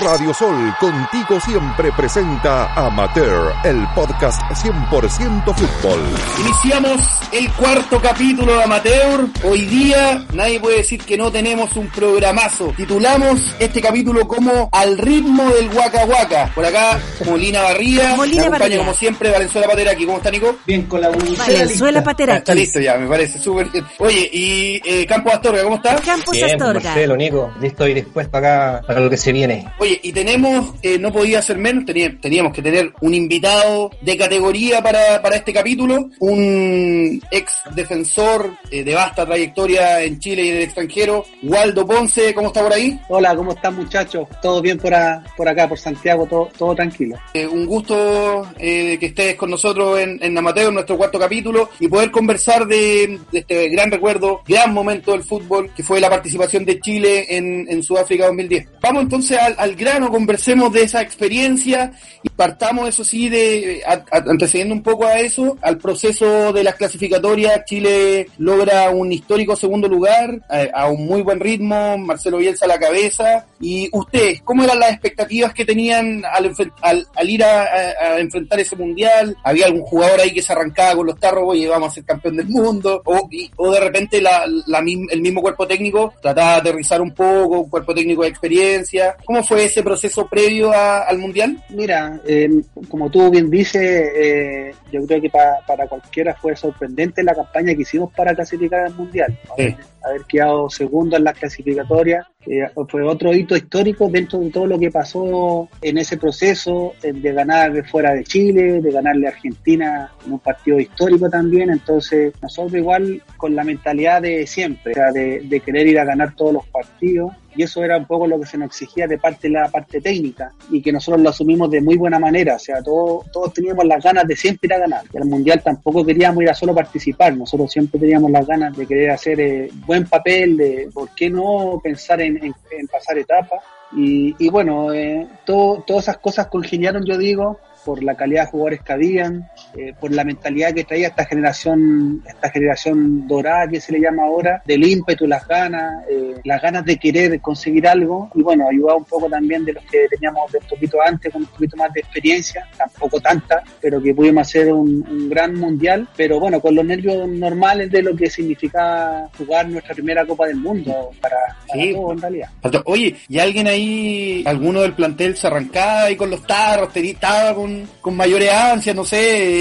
Radio Sol, contigo siempre presenta Amateur, el podcast 100% fútbol. Iniciamos el cuarto capítulo de Amateur. Hoy día nadie puede decir que no tenemos un programazo. Titulamos este capítulo como Al ritmo del Waka Waka. Por acá, Molina Barría. Molina Barría. como siempre Valenzuela Pateraki. ¿Cómo está Nico? Bien, con la Valenzuela lista. Ah, Está listo ya, me parece súper bien. Oye, y eh, Campo Astorga, ¿cómo está? Campos Bien, Astorga. Marcelo, Nico, listo y dispuesto acá para lo que se viene. Oye, y tenemos, eh, no podía ser menos, tenía- teníamos que tener un invitado de categoría para, para este capítulo, un ex defensor eh, de vasta trayectoria en Chile y en el extranjero, Waldo Ponce, ¿cómo está por ahí? Hola, ¿cómo están muchachos? ¿Todo bien por, a- por acá, por Santiago? ¿Todo, todo tranquilo? Eh, un gusto que estés con nosotros en, en Amateur, nuestro cuarto capítulo, y poder conversar de, de este gran recuerdo, gran momento del fútbol, que fue la participación de Chile en, en Sudáfrica 2010. Vamos entonces al, al grano, conversemos de esa experiencia y partamos, eso sí, de a- a- antecediendo un poco a eso, al proceso de las clasificatorias. Chile logra un histórico segundo lugar, a, a un muy buen ritmo, Marcelo Bielsa a la cabeza. Y ustedes, ¿cómo eran las expectativas que tenían al, al, al ir a, enfrentar ese mundial? ¿Había algún jugador ahí que se arrancaba con los tarros, oye, vamos a ser campeón del mundo? O, y- o de repente la, la el mismo cuerpo técnico trataba de aterrizar un poco, un cuerpo técnico de experiencia. ¿Cómo fue ese proceso previo a- al mundial? Mira, eh, como tú bien dices, eh, yo creo que pa- para cualquiera fue sorprendente la campaña que hicimos para clasificar al Mundial. Sí. Haber quedado segundo en las clasificatorias eh, fue otro hito histórico dentro de todo lo que pasó en ese proceso eh, de ganar fuera de Chile, de ganarle a Argentina en un partido histórico también. Entonces, nosotros igual con la mentalidad de siempre, o sea, de, de querer ir a ganar todos los partidos. Y eso era un poco lo que se nos exigía de parte de la parte técnica y que nosotros lo asumimos de muy buena manera. O sea, todos, todos teníamos las ganas de siempre ir a ganar. Y al Mundial tampoco queríamos ir a solo participar. Nosotros siempre teníamos las ganas de querer hacer eh, buen papel, de por qué no pensar en, en- en pasar etapas. Y, y bueno, eh, todo- todas esas cosas congeniaron, yo digo, por la calidad de jugadores que habían, eh, por la mentalidad que traía esta generación, esta generación dorada que se le llama ahora, del ímpetu, las ganas, eh, las ganas de querer conseguir algo, y bueno, ayudaba un poco también de los que teníamos de un poquito antes, con un poquito más de experiencia, tampoco tanta, pero que pudimos hacer un, un gran mundial, pero bueno, con los nervios normales de lo que significaba jugar nuestra primera Copa del Mundo para, para Sí. todo en realidad. Oye, ¿y alguien ahí, alguno del plantel se arrancaba ahí con los tarros, te estaba con, con mayores ansias, no sé,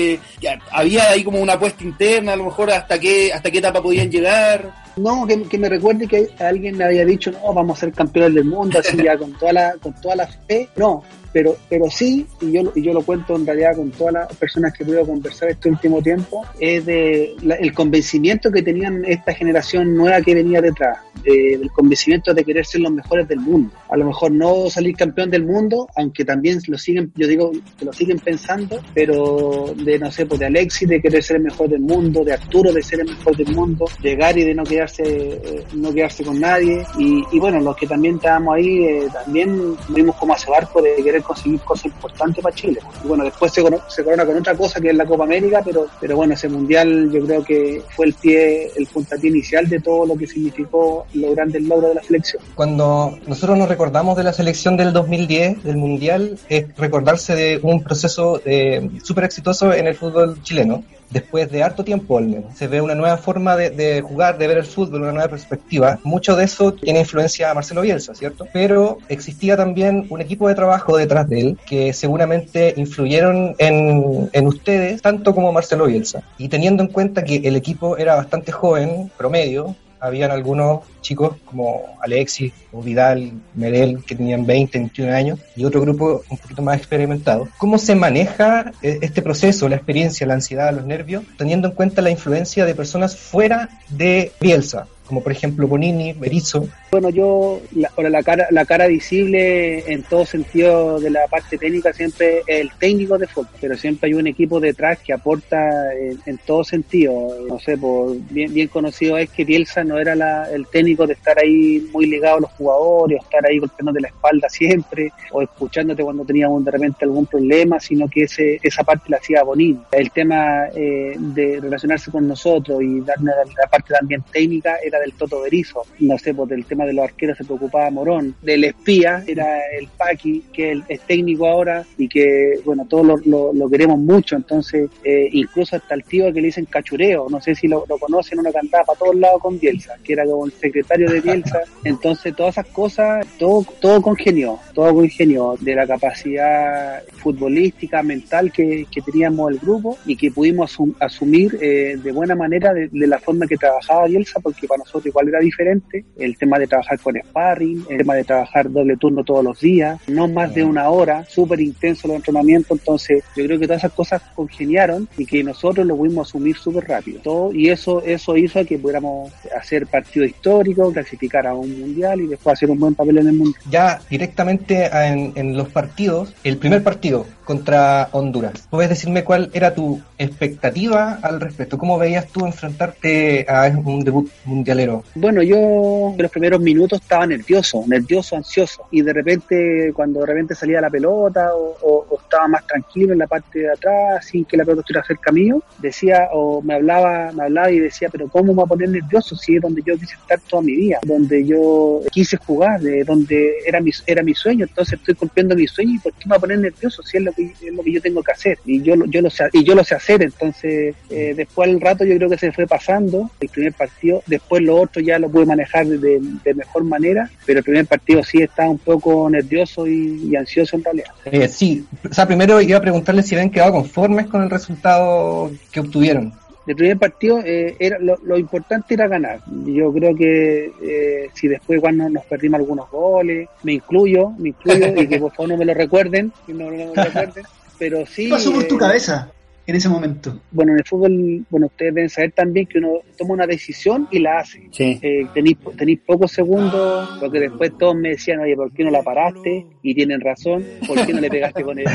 había ahí como una apuesta interna, a lo mejor hasta qué, hasta qué etapa podían llegar? No, que, me recuerde que alguien me había dicho, no, vamos a ser campeones del mundo, así ya con toda la, con toda la fe. No, pero, pero sí, y yo, y yo lo cuento en realidad con todas las personas que puedo conversar este último tiempo, es de la- el convencimiento que tenían esta generación nueva que venía detrás, de- del convencimiento de querer ser los mejores del mundo. A lo mejor no salir campeón del mundo, aunque también lo siguen, yo digo que lo siguen pensando, pero de no sé, pues de Alexis de querer ser el mejor del mundo, de Arturo de ser el mejor del mundo, llegar y de no eh, no quedarse con nadie. Y, bueno, los que también estábamos ahí, eh, también vimos como hace barco de querer conseguir cosas importantes para Chile. Y bueno, después se, se corona con otra cosa que es la Copa América, pero, pero bueno, ese mundial yo creo que fue el pie, el puntapié inicial de todo lo que significó los grandes logros de la selección. Cuando nosotros nos recordamos de la selección del 2010, del Mundial, es recordarse de un proceso eh, súper exitoso en el fútbol chileno. Después de harto tiempo. Se ve una nueva forma de, de jugar, de ver el fútbol, una nueva perspectiva. Mucho de eso tiene influencia a Marcelo Bielsa, ¿cierto? Pero existía también un equipo de trabajo detrás de él que seguramente influyeron en, en ustedes, tanto como Marcelo Bielsa. Y teniendo en cuenta que el equipo era bastante joven, promedio, habían algunos chicos como Alexis o Vidal, Merel, que tenían 20, 21 años, y otro grupo un poquito más experimentado. ¿Cómo se maneja eh, este proceso, la experiencia, la ansiedad, los nervios, teniendo en cuenta la influencia de personas fuera de Bielsa? Como por ejemplo Bonini, Berizzo. Bueno, yo, la, la, cara, la cara visible en todo sentido de la parte técnica siempre es el técnico de fútbol, pero siempre hay un equipo detrás que aporta en, todo sentido. No sé, por, bien, conocido es que Bielsa no era la, el técnico de estar ahí muy ligado a los jugadores, o estar ahí golpeando la espalda siempre, o escuchándote cuando teníamos de repente algún problema, sino que ese, esa parte la hacía Bonini. El tema eh, de relacionarse con nosotros y darnos la parte también técnica era del Toto Berizo, no sé, pues del tema de los arqueros se preocupaba Morón, del espía era el Paqui, que es técnico ahora y que, bueno, todos lo, queremos mucho, entonces, eh, incluso hasta el tío que le dicen cachureo, no sé si lo, conocen, una cantaba para todos lados con Bielsa, que era como el secretario de Bielsa, entonces todas esas cosas, todo, todo congenió, todo congenió de la capacidad futbolística, mental que, teníamos el grupo y que pudimos asumir eh, de buena manera de, de la forma que trabajaba Bielsa, porque para nosotros igual era diferente, el tema de trabajar con sparring, el tema de trabajar doble turno todos los días, no más de una hora, súper intenso los entrenamientos, entonces yo creo que todas esas cosas congeniaron y que nosotros lo pudimos asumir súper rápido. Todo, y eso, eso hizo que pudiéramos hacer partido histórico, clasificar a un mundial y después hacer un buen papel en el mundo. Ya directamente en, en los partidos, el primer partido contra Honduras, ¿puedes decirme cuál era tu expectativa al respecto? ¿Cómo veías tú enfrentarte a un debut mundialero? Bueno, yo en los primeros minutos estaba nervioso, nervioso, ansioso. Y de repente, cuando de repente salía la pelota o, estaba más tranquilo en la parte de atrás, sin que la pelota estuviera cerca mío, decía o me hablaba, me hablaba y decía, pero ¿cómo me voy a poner nervioso si es donde yo quise estar toda mi vida? Donde yo quise jugar, de donde era mi, era mi sueño. Entonces estoy cumpliendo mi sueño y ¿por qué me voy a poner nervioso si es lo que, es lo que yo tengo que hacer? Y yo, yo, lo sé, y yo lo sé hacer. Entonces, eh, después al rato yo creo que se fue pasando el primer partido. Después lo otro ya lo pude manejar de, mejor manera, pero el primer partido sí estaba un poco nervioso y, ansioso en realidad. Eh, sí, o sea, primero iba a preguntarle si habían quedado conformes con el resultado que obtuvieron. El primer partido eh, era lo, importante era ganar. Yo creo que eh, si después cuando nos perdimos algunos goles, me incluyo, me incluyo y que por favor no me lo recuerden, no, me lo recuerden, pero sí. ¿Qué pasó por tu cabeza? En ese momento? Bueno, en el fútbol, bueno, ustedes deben saber también que uno toma una decisión y la hace. Sí. Eh, tenéis, tenéis pocos segundos, porque después todos me decían, oye, ¿por qué no la paraste? Y tienen razón, ¿por qué no le pegaste con el,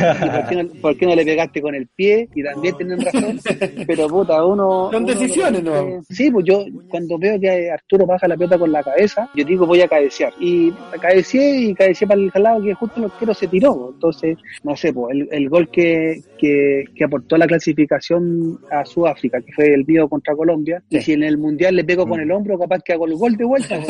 por qué no, le pegaste con el pie? Y también tienen razón, pero puta, uno... Son decisiones, ¿no? Sí, pues yo cuando veo que Arturo baja la pelota con la cabeza, yo digo voy a cabecear. Y cabeceé y cabeceé para el lado que justo los quiero se tiró. Entonces, no sé, pues el, el gol que, que, que aportó la clase clasificación a Sudáfrica, que fue el mío contra Colombia, y si en el Mundial le pego con el hombro, capaz que hago el gol de vuelta.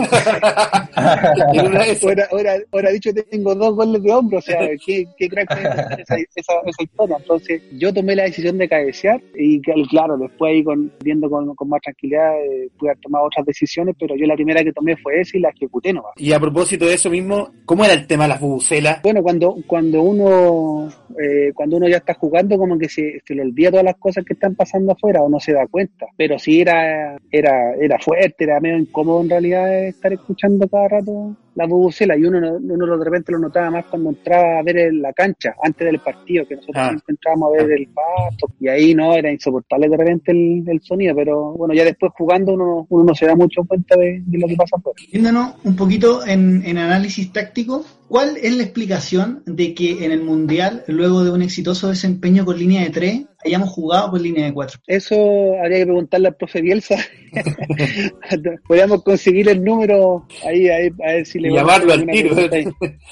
ahora, ahora, dicho tengo dos goles de hombro, o sea, qué, qué crack esa, esa, esa, historia. Entonces, yo tomé la decisión de cabecear y claro, después ahí con, viendo con, con más tranquilidad eh, pude haber tomado otras decisiones, pero yo la primera que tomé fue esa y la ejecuté nomás. Y a propósito de eso mismo, ¿cómo era el tema de las bubucelas? Bueno, cuando, cuando uno eh, cuando uno ya está jugando como que se, se le olvida todas las cosas que están pasando afuera o no se da cuenta. Pero sí era, era, era fuerte, era medio incómodo en realidad estar escuchando cada rato la bubucela y uno, uno de repente lo notaba más cuando entraba a ver la cancha antes del partido, que nosotros ah. entrábamos a ver el pasto y ahí no, era insoportable de repente el, sonido, pero bueno, ya después jugando uno, uno no se da mucho cuenta de, lo que pasa afuera. Viéndonos un poquito en, en análisis táctico, ¿cuál es la explicación de que en el Mundial, luego de un exitoso desempeño con línea de 3, hayamos jugado por línea de 4? Eso habría que preguntarle al profe Bielsa. Podríamos conseguir el número ahí, ahí a ver si y llamarlo al tiro.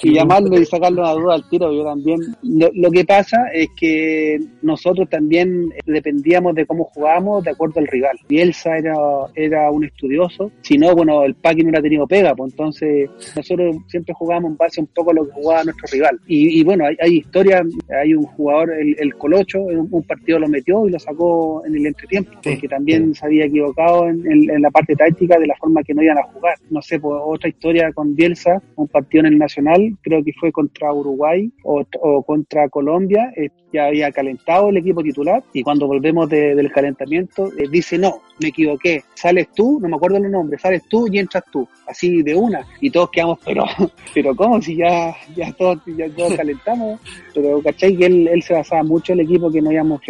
Y llamarlo y sacarlo a duda al tiro, yo también. Lo, que pasa es que nosotros también dependíamos de cómo jugábamos de acuerdo al rival. Bielsa era, era un estudioso, si no, bueno, el Paqui no hubiera tenido pega, pues entonces nosotros siempre jugábamos en base un poco a lo que jugaba nuestro rival. Y, bueno, hay, hay historia, hay un jugador, el, Colocho, en un, partido lo metió y lo sacó en el entretiempo, porque también se había equivocado en, en, la parte táctica de la forma que no iban a jugar. No sé, pues otra historia con Bielsa, un partido en el Nacional, creo que fue contra Uruguay o, o contra Colombia, eh, ya había calentado el equipo titular y cuando volvemos de, del calentamiento eh, dice no, me equivoqué, sales tú, no me acuerdo los nombres, sales tú y entras tú, así de una y todos quedamos, pero, pero ¿cómo? Si ya, ya todos, ya todos calentamos, pero ¿cachai? Que él, él se basaba mucho en el equipo que no íbamos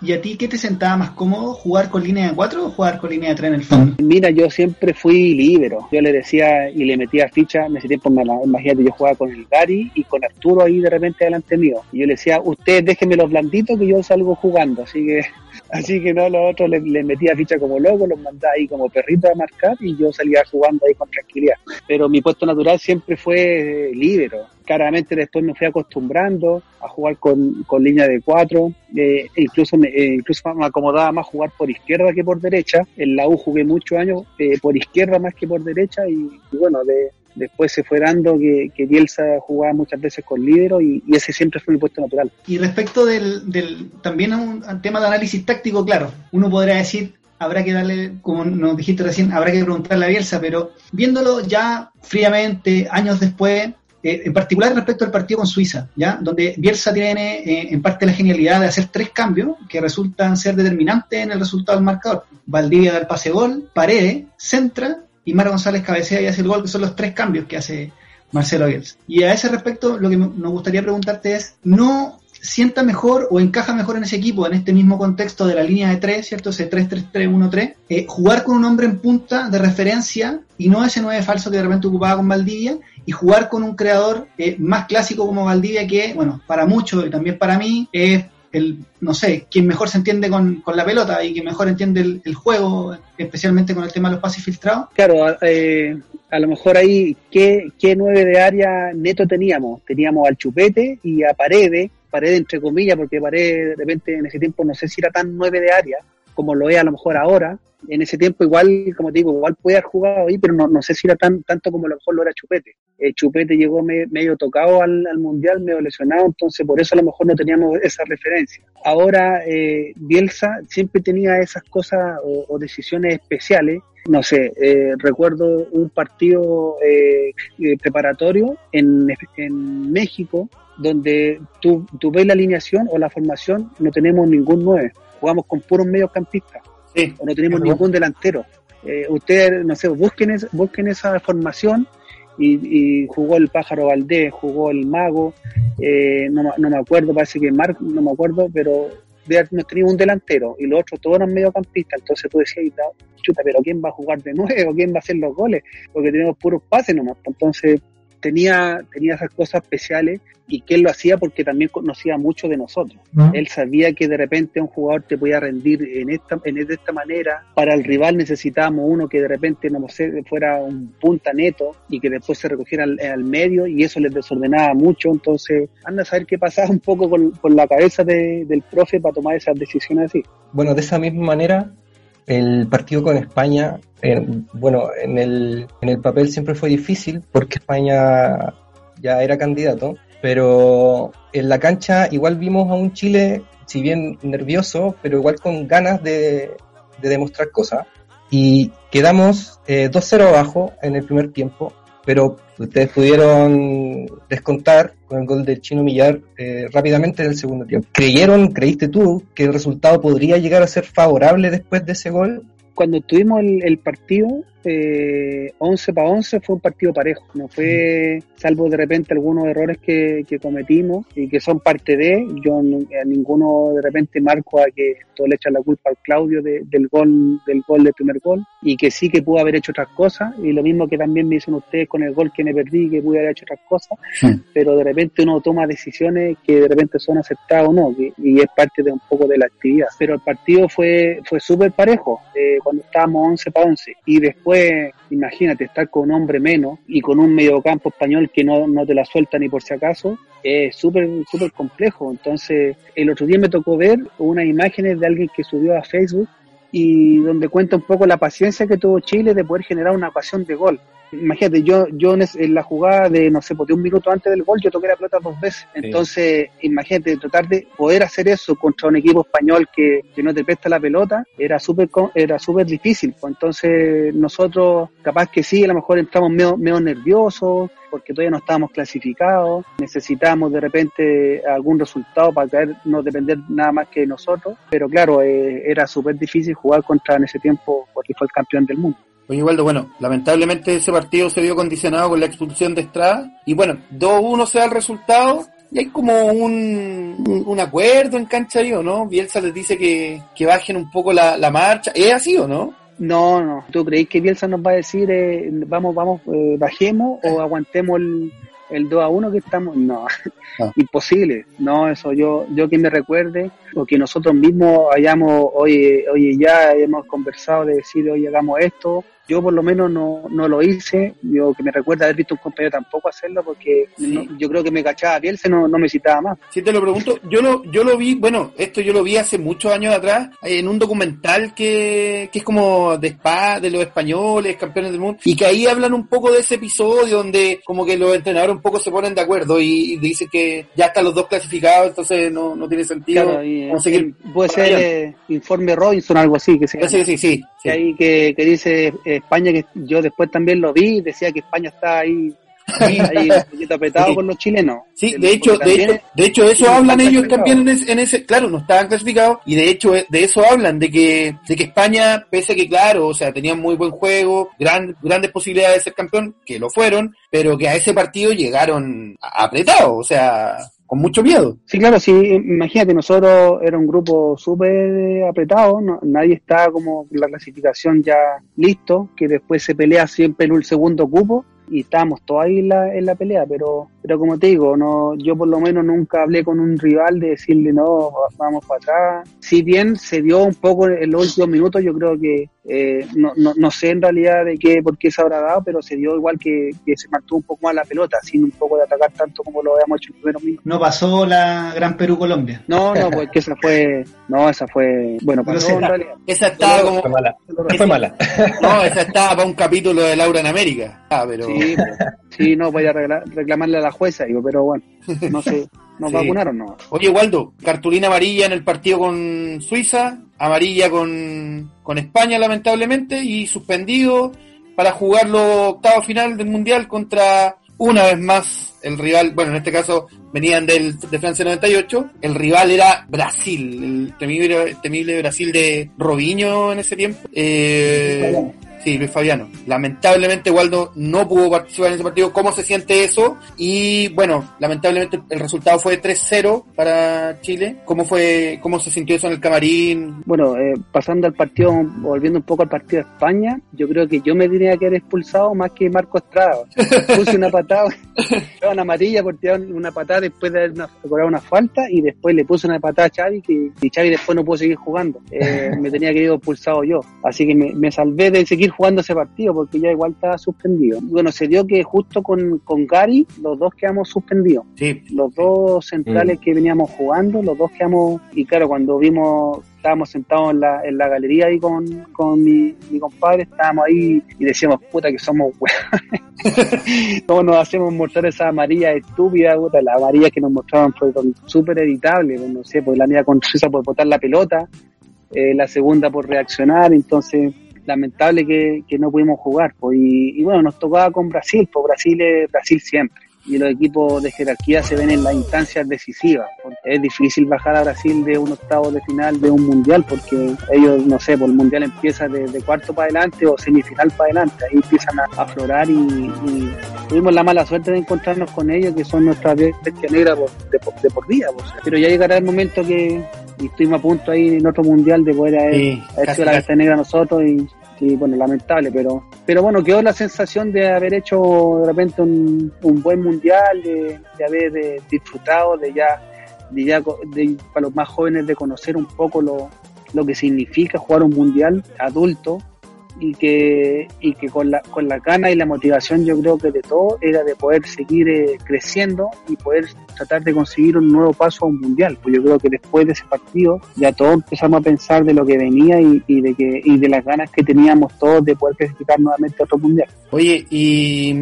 ¿Y a ti qué te sentaba más cómodo, jugar con línea de 4 o jugar con línea de 3 en el fondo? Mira, yo siempre fui libero, yo le decía y le metía ficha, en ese tiempo, imagínate, yo jugaba con el Gary y con Arturo ahí de repente delante mío, y yo le decía, ustedes déjenme los blanditos que yo salgo jugando, así que Así que no, los otros les, les metía ficha como loco, los mandaba ahí como perritos a marcar y yo salía jugando ahí con tranquilidad. Pero mi puesto natural siempre fue libero. Claramente después me fui acostumbrando a jugar con, con línea de cuatro, eh, incluso, me, eh, incluso me acomodaba más jugar por izquierda que por derecha. En la U jugué muchos años eh, por izquierda más que por derecha y, y bueno, de, después se fue dando que, que Bielsa jugaba muchas veces con lídero y, y, ese siempre fue mi puesto natural. Y respecto del, del también a un, un tema de análisis táctico, claro, uno podrá decir, habrá que darle, como nos dijiste recién, habrá que preguntarle a Bielsa, pero viéndolo ya fríamente, años después, eh, en particular respecto al partido con Suiza, ¿ya? donde Bielsa tiene eh, en parte la genialidad de hacer tres cambios que resultan ser determinantes en el resultado del marcador. Valdivia da el pase gol, Paredes, centra y Mara González cabecea y hace el gol, que son los tres cambios que hace Marcelo Bielsa. Y a ese respecto, lo que nos gustaría preguntarte es, ¿no sienta mejor o encaja mejor en ese equipo, en este mismo contexto de la línea de tres, ¿cierto? Ese 3-3-3-1-3, eh, jugar con un hombre en punta de referencia y no ese 9 falso que de repente ocupaba con Valdivia y jugar con un creador eh, más clásico como Valdivia que, bueno, para muchos y también para mí es el, no sé, quien mejor se entiende con, con la pelota y quien mejor entiende el, el, juego, especialmente con el tema de los pases filtrados. Claro, eh, a lo mejor ahí, ¿qué, ¿qué nueve de área neto teníamos? Teníamos al Chupete y a Paredes, Paredes entre comillas, porque Paredes de repente en ese tiempo no sé si era tan nueve de área como lo es a lo mejor ahora. En ese tiempo igual, como te digo, igual puede haber jugado ahí, pero no, no sé si era tan tanto como a lo mejor lo era Chupete. Eh, Chupete llegó me, medio tocado al, al, Mundial, medio lesionado, entonces por eso a lo mejor no teníamos esa referencia. Ahora, eh, Bielsa siempre tenía esas cosas o, decisiones especiales no sé, eh, recuerdo un partido eh, preparatorio en, en, México donde tú, tú, ves la alineación o la formación, no tenemos ningún 9, jugamos con puros mediocampistas, sí, o no tenemos ningún delantero. Eh, ustedes, no sé, busquen, es, busquen esa formación y, y, jugó el pájaro Valdés, jugó el mago, eh, no, no, me acuerdo, parece que Marc, no me acuerdo, pero no teníamos un delantero y los otros todos eran mediocampistas, entonces tú decías, chuta, pero ¿quién va a jugar de nuevo? ¿Quién va a hacer los goles? Porque tenemos puros pases nomás, entonces tenía, tenía esas cosas especiales y que él lo hacía porque también conocía mucho de nosotros. ¿No? Él sabía que de repente un jugador te podía rendir en esta, en de esta manera. Para el rival necesitábamos uno que de repente, no sé, fuera un punta neto y que después se recogiera al, al medio y eso les desordenaba mucho. Entonces, anda a saber qué pasaba un poco con, con la cabeza de, del profe para tomar esas decisiones así. Bueno, de esa misma manera, el partido con España, eh, bueno, en el, en el papel siempre fue difícil porque España ya era candidato, pero en la cancha igual vimos a un Chile, si bien nervioso, pero igual con ganas de, de demostrar cosas. Y quedamos eh, 2-0 abajo en el primer tiempo, pero ustedes pudieron descontar con el gol del Chino Millar eh, rápidamente en el segundo tiempo. ¿Creyeron, creíste tú, que el resultado podría llegar a ser favorable después de ese gol? Cuando tuvimos el, el partido, eh, 11 para 11 fue un partido parejo, no fue, salvo de repente algunos errores que, que cometimos y que son parte de, yo a ninguno de repente marco a que todo le echa la culpa al Claudio de, del gol, del gol del primer gol y que sí que pudo haber hecho otras cosas y lo mismo que también me dicen ustedes con el gol que me perdí que pude haber hecho otras cosas, sí. pero de repente uno toma decisiones que de repente son aceptadas o no y es parte de un poco de la actividad, pero el partido fue, fue súper parejo eh, cuando estábamos 11 para 11 y después imagínate, estar con un hombre menos y con un mediocampo español que no, no te la suelta ni por si acaso, es súper, súper complejo. Entonces, el otro día me tocó ver unas imágenes de alguien que subió a Facebook y donde cuenta un poco la paciencia que tuvo Chile de poder generar una ocasión de gol. Imagínate, yo, yo en, la jugada de, no sé, pues de un minuto antes del gol, yo toqué la pelota dos veces. Entonces, imagínate, tratar de poder hacer eso contra un equipo español que, que no te presta la pelota, era súper era súper difícil. Pues entonces, nosotros, capaz que sí, a lo mejor entramos medio, medio nerviosos, porque todavía no estábamos clasificados, necesitábamos de repente algún resultado para caer, no depender nada más que de nosotros, pero claro, eh, era súper difícil jugar contra en ese tiempo porque fue el campeón del mundo. Oye, Waldo, bueno, lamentablemente ese partido se vio condicionado con la expulsión de Estrada y bueno, 2-1 se da el resultado y hay como un, un, acuerdo en cancha ahí, ¿o no? Bielsa les dice que, que bajen un poco la, la marcha. ¿Es así o no? No, no. ¿Tú creéis que Bielsa nos va a decir, eh, vamos, vamos, eh, bajemos o aguantemos el, el 2 a 1 que estamos? No, ah. imposible. No, eso yo, yo que me recuerde, o que nosotros mismos hayamos, oye, oye, ya hemos conversado de decir, oye, hagamos esto, yo por lo menos no, no lo hice, yo que me recuerda haber visto un compañero tampoco hacerlo porque yo creo que me cachaba bien, se no, no me citaba más. Si te lo pregunto, yo lo, yo lo vi, bueno, esto yo lo vi hace muchos años atrás en un documental que, que es como de spa, de los españoles, campeones del mundo, y que ahí hablan un poco de ese episodio donde como que los entrenadores un poco se ponen de acuerdo y, dicen que ya están los dos clasificados, entonces no, no tiene sentido conseguir. puede ser eh, informe Robinson, algo así, que se Sí, sí, sí. Que ahí que, que dice eh, España, que yo después también lo vi, decía que España está ahí ahí un poquito apretado con los chilenos. Sí, de hecho, de hecho, de hecho, eso hablan ellos también en ese, claro, no estaban clasificados, y de hecho, de eso hablan, de que, de que España, pese a que claro, o sea, tenían muy buen juego, gran, grandes posibilidades de ser campeón, que lo fueron, pero que a ese partido llegaron apretados, o sea, con mucho miedo. Sí, claro, sí, imagínate, nosotros era un grupo súper apretado, nadie está como la clasificación ya listo, que después se pelea siempre en un segundo cupo y estábamos todos ahí en la, en la pelea, pero pero como te digo, no yo por lo menos nunca hablé con un rival de decirle no, vamos para atrás. Si bien se dio un poco en los últimos minutos, yo creo que eh, no, no, no, sé en realidad de qué, por qué se habrá dado, pero se dio igual que, que se mantuvo un poco más la pelota, sin un poco de atacar tanto como lo habíamos hecho en el primer minuto. No pasó la Gran Perú-Colombia. No, no, pues que esa fue, no, esa fue, bueno, pasó en realidad. Esa estaba como... Fue mala. Fue mala. No, esa estaba para un capítulo de Laura en América. Ah, pero... Sí, pues, sí no, voy a reclamarle a la jueza, digo, pero bueno, no sé. ¿Nos vacunaron no? Oye, Waldo, cartulina amarilla en el partido con Suiza, amarilla con, con España, lamentablemente, y suspendido para jugar los octavos final del Mundial contra, una vez más, el rival, bueno, en este caso venían del, de Francia 98, el rival era Brasil, el temible, temible Brasil de Robinho en ese tiempo. Eh, Sí, Luis Fabiano. Lamentablemente Waldo no pudo participar en ese partido. ¿Cómo se siente eso? Y bueno, lamentablemente el resultado fue 3-0 para Chile. ¿Cómo fue, cómo se sintió eso en el camarín? Bueno, eh, pasando al partido, volviendo un poco al partido de España, yo creo que yo me diría que era expulsado más que Marco Estrada. Puse una patada, una amarilla por tirar una patada después de haber cobrado una falta y después le puse una patada a Xavi que y Xavi después no pudo seguir jugando. Eh, me tenía que ir expulsado yo. Así que me, me salvé de seguir jugando ese partido porque ya igual estaba suspendido. Bueno, se dio que justo con, con Gary los dos quedamos suspendidos. Sí. Los dos centrales mm. que veníamos jugando, los dos quedamos, y claro, cuando vimos estábamos sentados en la, en la galería ahí con, con mi, mi compadre, estábamos ahí y decíamos, puta que somos weones. ¿Cómo nos hacemos mostrar esa amarilla estúpida, puta? La amarilla que nos mostraban fue súper editable, pues, no sé, pues la mía con Suiza por botar la pelota, eh, la segunda por reaccionar, entonces lamentable que, que no pudimos jugar. Pues, y, bueno, nos tocaba con Brasil, pues Brasil es Brasil siempre. Y los equipos de jerarquía se ven en las instancias decisivas. Es difícil bajar a Brasil de un octavo de final de un mundial porque ellos, no sé, por el mundial empieza de, cuarto para adelante o semifinal para adelante. Ahí empiezan a aflorar y, tuvimos la mala suerte de encontrarnos con ellos que son nuestras bestias negras de, por vida. Pues. Pero ya llegará el momento que y estuvimos a punto ahí en otro mundial de poder haber, hecho la bestia negra nosotros y y bueno, lamentable, pero pero bueno, quedó la sensación de haber hecho de repente un, buen mundial, de, haber eh, disfrutado, de ya, de ya de, para los más jóvenes de conocer un poco lo, lo que significa jugar un mundial adulto, y que, y que con, la, con la gana y la motivación yo creo que de todo era de poder seguir eh, creciendo y poder tratar de conseguir un nuevo paso a un mundial. Pues yo creo que después de ese partido ya todos empezamos a pensar de lo que venía y, de que y de las ganas que teníamos todos de poder clasificar nuevamente a otro mundial. Oye, y,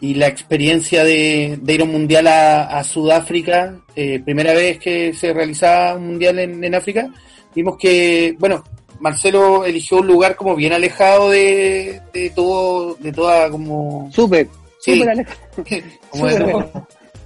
y la experiencia de, de ir a un mundial a, a Sudáfrica, eh, primera vez que se realizaba un mundial en, en África, vimos que, bueno, Marcelo eligió un lugar como bien alejado de, de todo, de toda como... Súper, Sí. súper alejado. como de-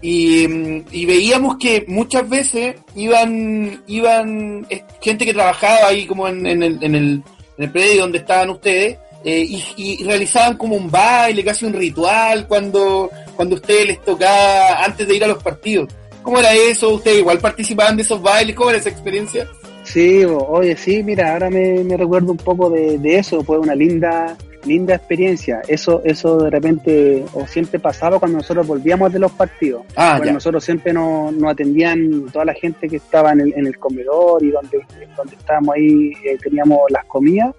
y, mm, y veíamos que muchas veces iban iban gente que trabajaba ahí como en, en el, en, el, en el predio donde estaban ustedes eh, y, y realizaban como un baile, casi un ritual cuando, cuando a ustedes les tocaba antes de ir a los partidos. ¿Cómo era eso? ¿Ustedes igual participaban de esos bailes? ¿Cómo era esa experiencia? Sí, oye, sí, mira, ahora me, me recuerdo un poco de, de eso, fue una linda linda experiencia. Eso eso de repente o siempre pasaba cuando nosotros volvíamos de los partidos. Ah, Bueno, nosotros siempre nos, nos atendían toda la gente que estaba en el, en el comedor y donde, donde estábamos ahí eh, teníamos las comidas.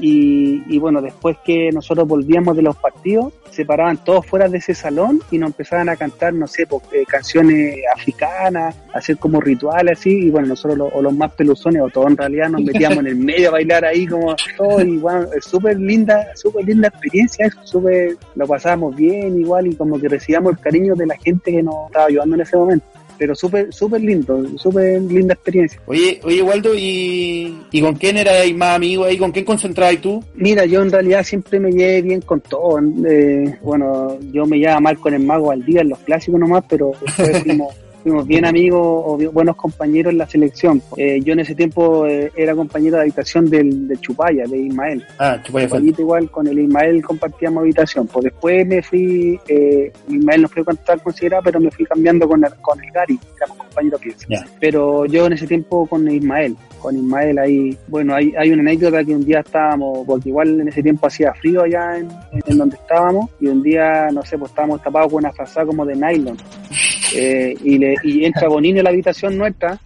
Y, y bueno, después que nosotros volvíamos de los partidos, se paraban todos fuera de ese salón y nos empezaban a cantar, no sé, pues, eh, canciones africanas, hacer como rituales así. Y bueno, nosotros lo- o los más peluzones o todos en realidad nos metíamos en el medio a bailar ahí como todo. Y bueno, es súper linda, súper linda experiencia, eso, súper, lo pasábamos bien igual y como que recibíamos el cariño de la gente que nos estaba ayudando en ese momento. Pero súper, súper lindo, súper linda experiencia. Oye, oye Waldo, ¿y, ¿y con quién erais más amigo ahí? ¿Con quién concentrabas tú? Mira, yo en realidad siempre me llevé bien con todo. eh, bueno, yo me llevaba mal con el mago al día en los clásicos nomás, pero después fuimos, fuimos bien amigos o bien- buenos compañeros en la selección. Eh, yo en ese tiempo eh, era compañero de habitación del, del Chupaya, de Ismael. Ah, Chupaya igual con el Ismael compartíamos habitación. Pues después me fui, eh, Ismael no fue tan considerado, pero me fui cambiando con el, con el Gary, éramos compañeros piensa. Ya. Pero yo en ese tiempo con Ismael, con Ismael ahí, bueno, hay, hay una anécdota que un día estábamos, porque igual en ese tiempo hacía frío allá en, en donde estábamos, y un día, no sé, pues estábamos tapados con una frazada como de nylon. Eh, y, le, y entra Bonini a la habitación nuestra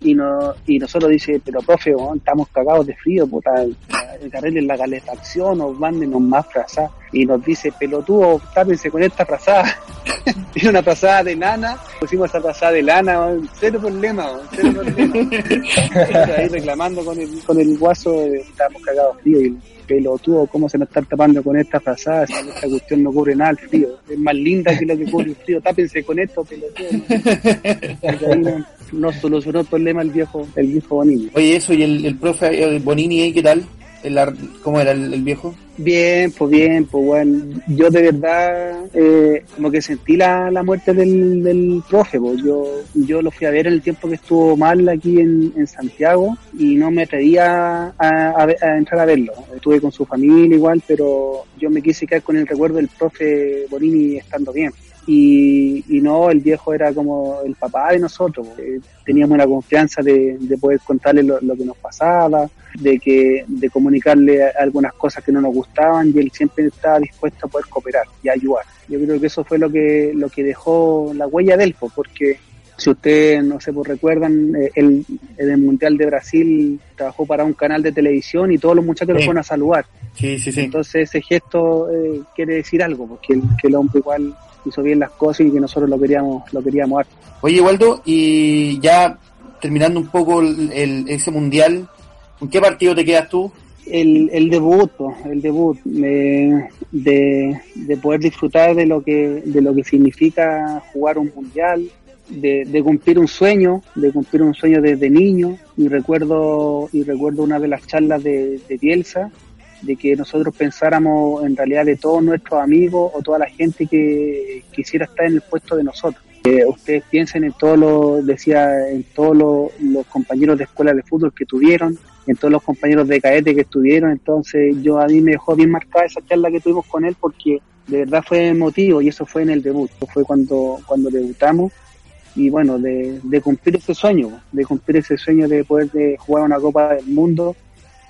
y no, y nosotros dice, pero profe, estamos cagados de frío, puta, arreglen la calefacción o mándenos más frazadas. Y nos dice, pelotudo, tápense con esta frazada. Tiene una frazada de lana, pusimos esa frazada de lana, cero problema, cero problema. Ahí reclamando con el, con el guaso, de, estamos cagados frío y el pelotudo, ¿cómo se nos están tapando con esta frazada? Esta cuestión no cubre nada el frío, es más linda que lo que cubre el frío, tápense con esto, pelotudo. Ahí no, solucionó el problema el viejo, el viejo Bonini. Oye, eso, ¿y el, el profe el Bonini qué tal? El ¿Cómo era el, viejo? Bien, pues bien, pues bueno, yo de verdad eh, como que sentí la, la muerte del, del profe, pues yo, yo lo fui a ver en el tiempo que estuvo mal aquí en, en Santiago y no me atrevía a, a, a entrar a verlo. Estuve con su familia igual, pero yo me quise quedar con el recuerdo del profe Bonini estando bien. Y, y no, el viejo era como el papá de nosotros, eh, teníamos la confianza de, de poder contarle lo, lo que nos pasaba, de que de comunicarle algunas cosas que no nos gustaban y él siempre estaba dispuesto a poder cooperar y ayudar. Yo creo que eso fue lo que lo que dejó la huella de él, pues, porque si ustedes no sé, pues recuerdan, eh, él en el Mundial de Brasil trabajó para un canal de televisión y todos los muchachos lo fueron a saludar. Sí, sí, sí. Entonces ese gesto eh, quiere decir algo, porque el, que el hombre igual hizo bien las cosas y que nosotros lo queríamos lo queríamos harto. Oye, Waldo, y ya terminando un poco el, el- ese mundial, ¿con qué partido te quedas tú? el, el debut, el debut, de, de poder disfrutar de lo que de lo que significa jugar un mundial, de, de cumplir un sueño, de cumplir un sueño desde niño. Y recuerdo y recuerdo una de las charlas de, de Bielsa, de que nosotros pensáramos en realidad de todos nuestros amigos o toda la gente que quisiera estar en el puesto de nosotros. Ustedes piensen en todos los, decía, en todos los compañeros de escuela de fútbol que tuvieron, en todos los compañeros de cadete que estuvieron, entonces yo a mí me dejó bien marcada esa charla que tuvimos con él porque de verdad fue emotivo y eso fue en el debut, fue cuando, cuando debutamos y bueno, de, de cumplir ese sueño, de cumplir ese sueño de poder de jugar una Copa del Mundo,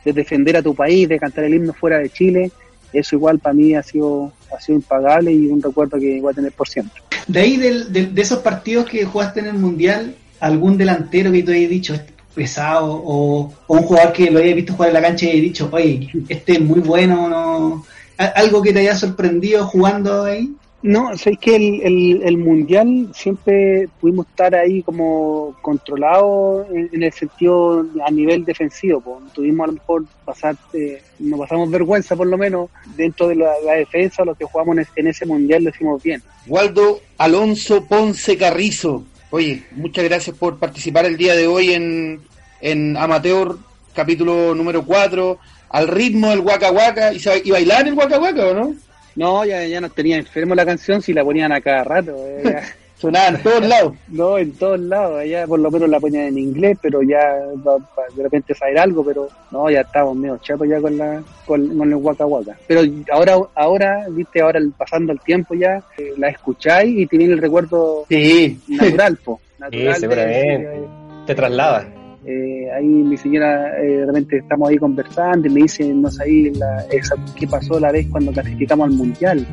de defender a tu país, de cantar el himno fuera de Chile, eso igual para mí ha sido, ha sido impagable y un recuerdo que voy a tener por siempre. De ahí, del- de esos partidos que jugaste en el Mundial, algún delantero que tú hayas dicho, pesado o, un jugador que lo haya visto jugar en la cancha y haya dicho, oye, este es muy bueno, no algo que te haya sorprendido jugando ahí? No, sé que el, el, mundial siempre pudimos estar ahí como controlados en, el sentido a nivel defensivo. Pues. Tuvimos a lo mejor pasar, eh, nos pasamos vergüenza por lo menos dentro de la, defensa, lo que jugamos en, ese mundial lo hicimos bien. Waldo Alonso Ponce Carrizo, oye, muchas gracias por participar el día de hoy en, en Amateur, capítulo número 4, al ritmo del Waka Waka, y, y bailar el Waka Waka, ¿o no? No, ya, ya nos tenía enfermo la canción si la ponían a cada rato. Eh, Sonaba en todos lados. No, en todos lados. Allá por lo menos la ponían en inglés, pero ya de repente saber algo, pero no, ya estábamos medio chatos ya con la con, el Waka Waka. Pero ahora, ahora, viste, ahora pasando el tiempo ya, eh, la escucháis y te viene el recuerdo sí. natural, po. Natural sí, seguramente. te traslada. Eh, ahí mi señora, eh, realmente estamos ahí conversando y me dice, no sé, la, qué pasó la vez cuando clasificamos al mundial.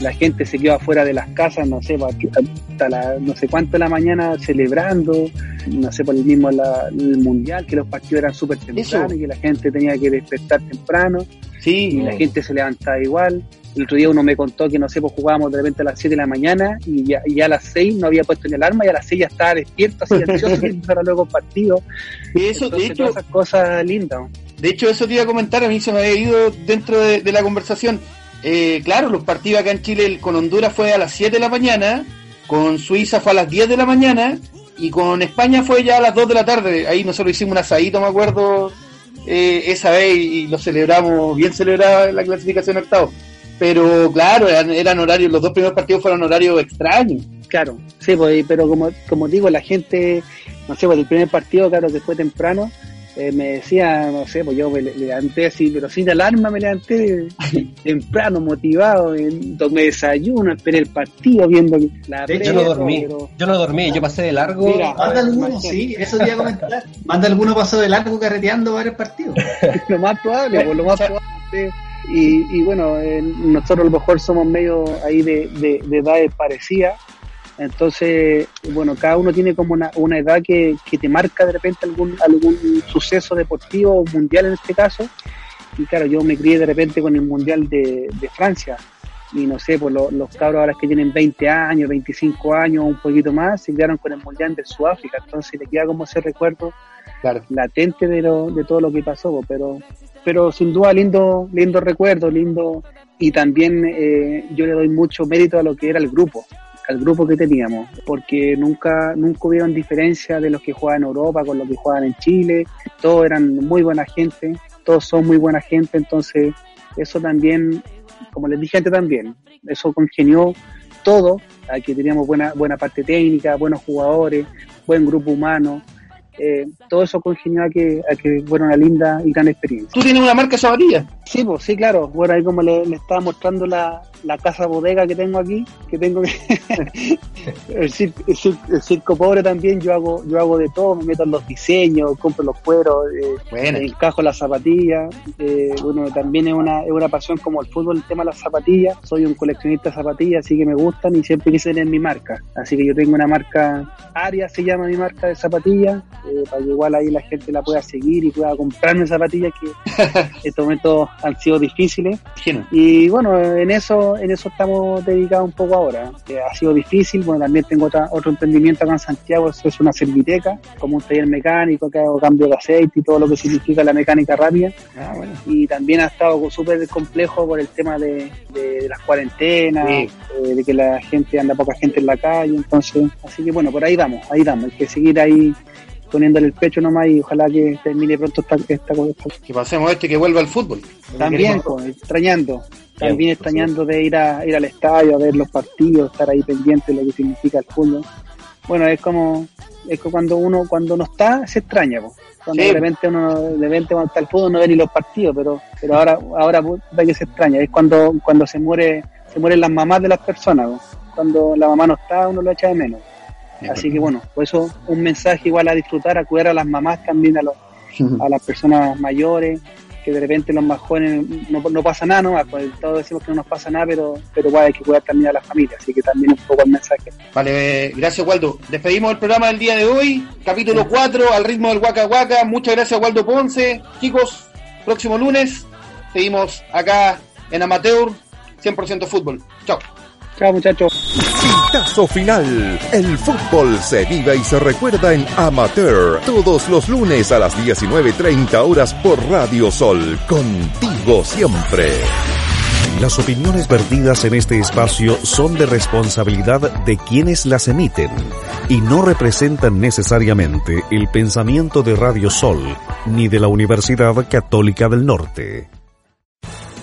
La gente se quedó afuera de las casas, no sé, hasta la, no sé cuánto de la mañana celebrando, no sé, por el mismo el mundial, que los partidos eran súper tempranos y que la gente tenía que despertar temprano. Sí. Y la gente se levantaba igual. El otro día uno me contó que, no sé, pues jugábamos de repente a las 7 de la mañana y ya, a las 6 no había puesto ni alarma y a las 6 ya estaba despierto, así ansioso, para luego partido. Y eso, de hecho, esas cosas lindas. De hecho, eso te iba a comentar, a mí se me había ido dentro de, la conversación. Eh, claro, los partidos acá en Chile con Honduras fue a las 7 de la mañana, con Suiza fue a las 10 de la mañana y con España fue ya a las 2 de la tarde. Ahí nosotros hicimos un asadito, me acuerdo, eh, esa vez y lo celebramos, bien celebrada la clasificación octavo pero claro, eran, horarios, los dos primeros partidos fueron horarios extraños. Claro, sí, pues, pero como, como digo, la gente, no sé, pues el primer partido, claro, que fue temprano, eh, me decía, no sé, pues yo me levanté así, pero sin alarma me levanté temprano, motivado, tomé desayuno, esperé el partido viendo la De hecho, yo no dormí, yo no dormí, yo pasé de largo. Mira, manda alguno, sí, eso te iba a comentar. Manda alguno pasó de largo carreteando varios partidos. lo más probable, pues, lo más probable. Y, bueno, eh, nosotros a lo mejor somos medio ahí de, de, de edades parecidas, entonces, bueno, cada uno tiene como una, una edad que, que, te marca de repente algún, algún suceso deportivo, mundial en este caso. Y claro, yo me crié de repente con el mundial de, de Francia. Y no sé, pues los cabros ahora que tienen 20 años, 25 años, un poquito más, se quedaron con el mundial de Sudáfrica. Entonces le queda como ese recuerdo latente de, lo, de todo lo que pasó. Pero pero sin duda lindo, lindo recuerdo, lindo, y también eh, yo le doy mucho mérito a lo que era el grupo, al grupo que teníamos, porque nunca, nunca hubieron diferencia de los que jugaban en Europa con los que jugaban en Chile, todos eran muy buena gente, todos son muy buena gente, entonces eso también, como les dije antes también, eso congenió todo, que teníamos buena, buena parte técnica, buenos jugadores, buen grupo humano, eh, todo eso congenió a que, a que fuera una linda y gran experiencia. ¿Tú tienes una marca zapatilla? Sí, pues sí, claro. Bueno, ahí como le, le estaba mostrando la, la casa bodega que tengo aquí, que tengo el, circo, pobre también, yo hago yo hago de todo, me meto en los diseños, compro los cueros, eh, encajo las zapatillas, eh, bueno, también es una, es una pasión como el fútbol, el tema de las zapatillas, soy un coleccionista de zapatillas, así que me gustan y siempre quise tener mi marca, así que yo tengo una marca, Aria se llama mi marca de zapatillas, eh, para que igual ahí la gente la pueda seguir y pueda comprarme zapatillas que estos momentos han sido difíciles, y bueno, en eso en eso estamos dedicados un poco ahora. ha sido difícil, bueno, también tengo otro emprendimiento acá en Santiago, es una serviteca, como un taller mecánico que hago cambio de aceite y todo lo que significa la mecánica rápida. Ah, y también ha estado súper complejo por el tema de, las cuarentenas, eh, de que la gente anda poca gente en la calle, entonces, así que bueno, por ahí vamos, ahí vamos, hay que seguir ahí poniéndole el pecho nomás y ojalá que termine pronto esta, esta, Que pasemos este que vuelva al fútbol. También, extrañando. También extrañando de ir a ir al estadio a ver los partidos, estar ahí pendiente de lo que significa el fútbol. Bueno, es como es como cuando uno cuando no está se extraña, cuando de repente uno de repente cuando está el fútbol no ve ni los partidos, pero pero ahora ahora que se extraña, es cuando cuando se muere se mueren las mamás de las personas, cuando la mamá no está uno lo echa de menos. Así que bueno, por eso un mensaje igual a disfrutar, a cuidar a las mamás también, a, los, a las personas mayores, que de repente los más jóvenes no, no pasa nada, ¿no? Pues todos decimos que no nos pasa nada, pero, pero igual hay que cuidar también a la familia, así que también un poco el mensaje. Vale, gracias Waldo. Despedimos el programa del día de hoy, capítulo 4, al ritmo del Waka Waka. Muchas gracias Waldo Ponce. Chicos, próximo lunes seguimos acá en Amateur 100% Fútbol. Chao. Chao muchachos. Pitazo final. El fútbol se vive y se recuerda en Amateur todos los lunes a las 19.30 horas por Radio Sol. Contigo siempre. Las opiniones vertidas en este espacio son de responsabilidad de quienes las emiten y no representan necesariamente el pensamiento de Radio Sol ni de la Universidad Católica del Norte.